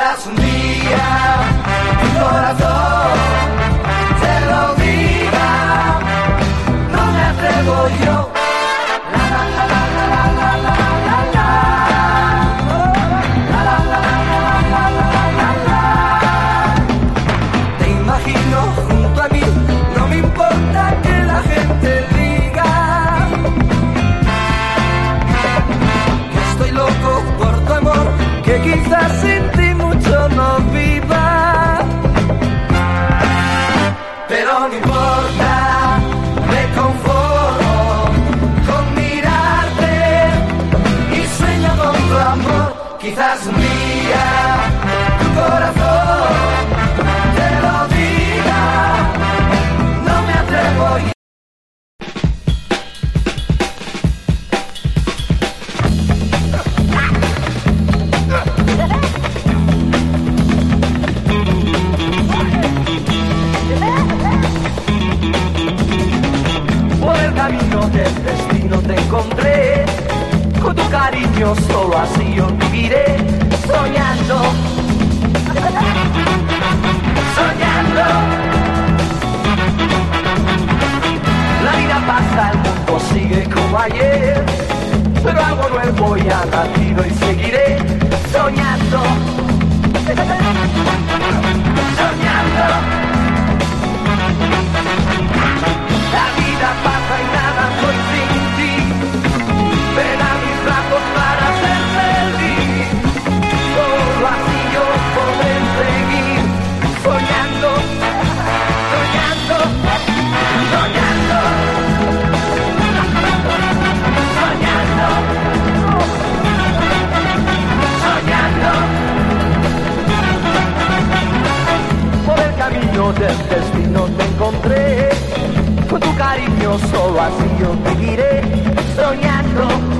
tras un día, mi corazón te lo diga, no me atrevo yo. Te imagino junto a mí, no me importa Quizás un tu corazón te lo diga. No me atrevo Por el camino del destino te encontré. Cariño solo así yo viviré. Soñando. Soñando. La vida pasa, el mundo sigue como ayer. Pero algo nuevo ya ha nacido y seguiré. Soñando. ocioso vacío, viviré soñando.